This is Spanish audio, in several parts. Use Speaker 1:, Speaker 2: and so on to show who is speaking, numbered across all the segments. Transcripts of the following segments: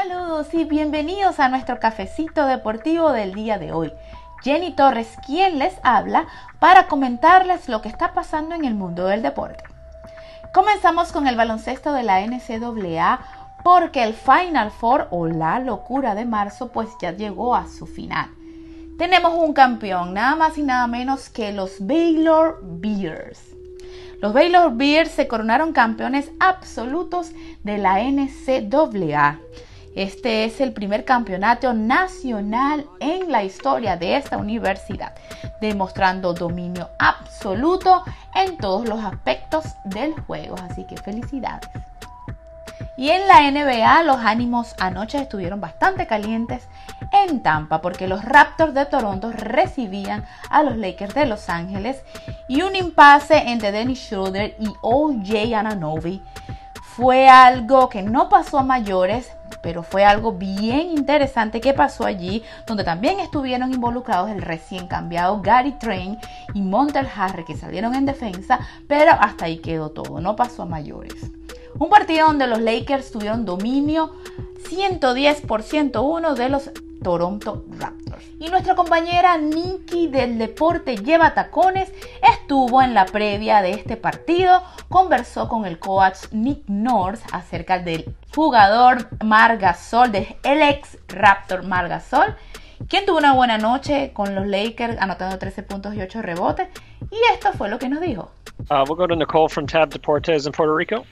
Speaker 1: Saludos y bienvenidos a nuestro cafecito deportivo del día de hoy. Jenny Torres, quien les habla para comentarles lo que está pasando en el mundo del deporte. Comenzamos con el baloncesto de la NCAA porque el Final Four o la locura de marzo pues ya llegó a su final. Tenemos un campeón, nada más y nada menos que los Baylor Bears. Los Baylor Bears se coronaron campeones absolutos de la NCAA. Este es el primer campeonato nacional en la historia de esta universidad, demostrando dominio absoluto en todos los aspectos del juego. Así que felicidades. Y en la NBA los ánimos anoche estuvieron bastante calientes en Tampa porque los Raptors de Toronto recibían a los Lakers de Los Ángeles y un impasse entre Dennis Schroeder y OJ Ananobi fue algo que no pasó a mayores, pero fue algo bien interesante que pasó allí, donde también estuvieron involucrados el recién cambiado Gary Train y Montel Harry, que salieron en defensa, pero hasta ahí quedó todo, no pasó a mayores. Un partido donde los Lakers tuvieron dominio 110 por 101 de los Toronto Raptors. Y nuestra compañera Nikki del deporte Lleva Tacones estuvo en la previa de este partido, conversó con el coach Nick North acerca del jugador Margasol, del ex Raptor Margasol, quien tuvo una buena noche con los Lakers anotando 13 puntos y 8 rebotes. Y esto fue lo que nos dijo.
Speaker 2: Uh, we'll go to Nicole from Tab Deportes in Puerto Rico.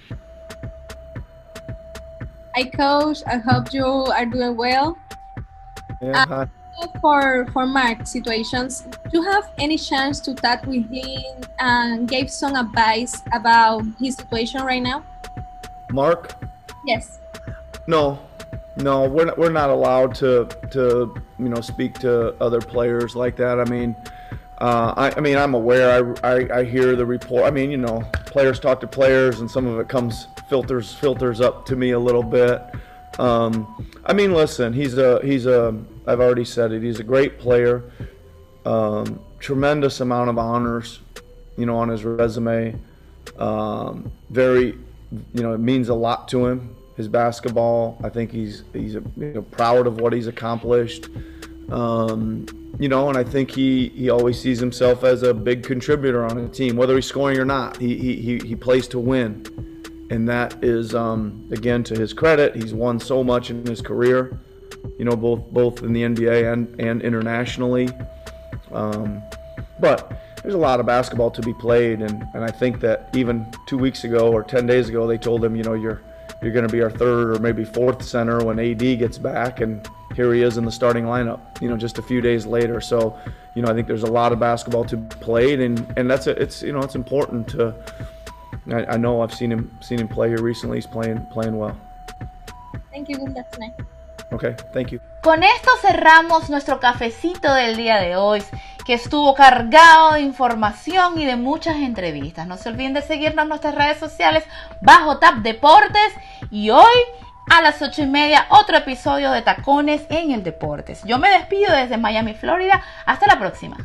Speaker 3: Hi, coach. I hope you are doing well.
Speaker 4: Yeah,
Speaker 3: Uh, for for Mark situations, do you have any chance to talk with him and give some advice about his situation right now?
Speaker 4: Mark?
Speaker 3: Yes.
Speaker 4: No, no, we're not, we're not allowed to to you know speak to other players like that. I mean, uh, I, I mean I'm aware. I, I I hear the report. I mean, you know, players talk to players, and some of it comes filters filters up to me a little bit. Um, I mean, listen, he's a he's a I've already said it. He's a great player. Um, tremendous amount of honors, you know, on his resume. Um, very, you know, it means a lot to him. His basketball. I think he's he's you know, proud of what he's accomplished. Um, you know, and I think he, he always sees himself as a big contributor on a team, whether he's scoring or not. He, he, he, he plays to win and that is um, again to his credit. He's won so much in his career, you know, both both in the NBA and and internationally. Um, but there's a lot of basketball to be played, and, and I think that even two weeks ago or ten days ago, they told him, you know, you're you're going to be our third or maybe fourth center when AD gets back, and here he is in the starting lineup. You know, just a few days later. So, you know, I think there's a lot of basketball to be played, and and that's a, it's you know it's important to I, I know I've seen him seen him play here recently. He's playing playing well.
Speaker 3: Thank you.
Speaker 4: Okay, thank you.
Speaker 1: Con esto cerramos nuestro cafecito del día de hoy, que estuvo cargado de información y de muchas entrevistas. No se olviden de seguirnos en nuestras redes sociales bajo Tap Deportes y hoy a las ocho y media otro episodio de Tacones en el Deportes. Yo me despido desde Miami, Florida. Hasta la próxima.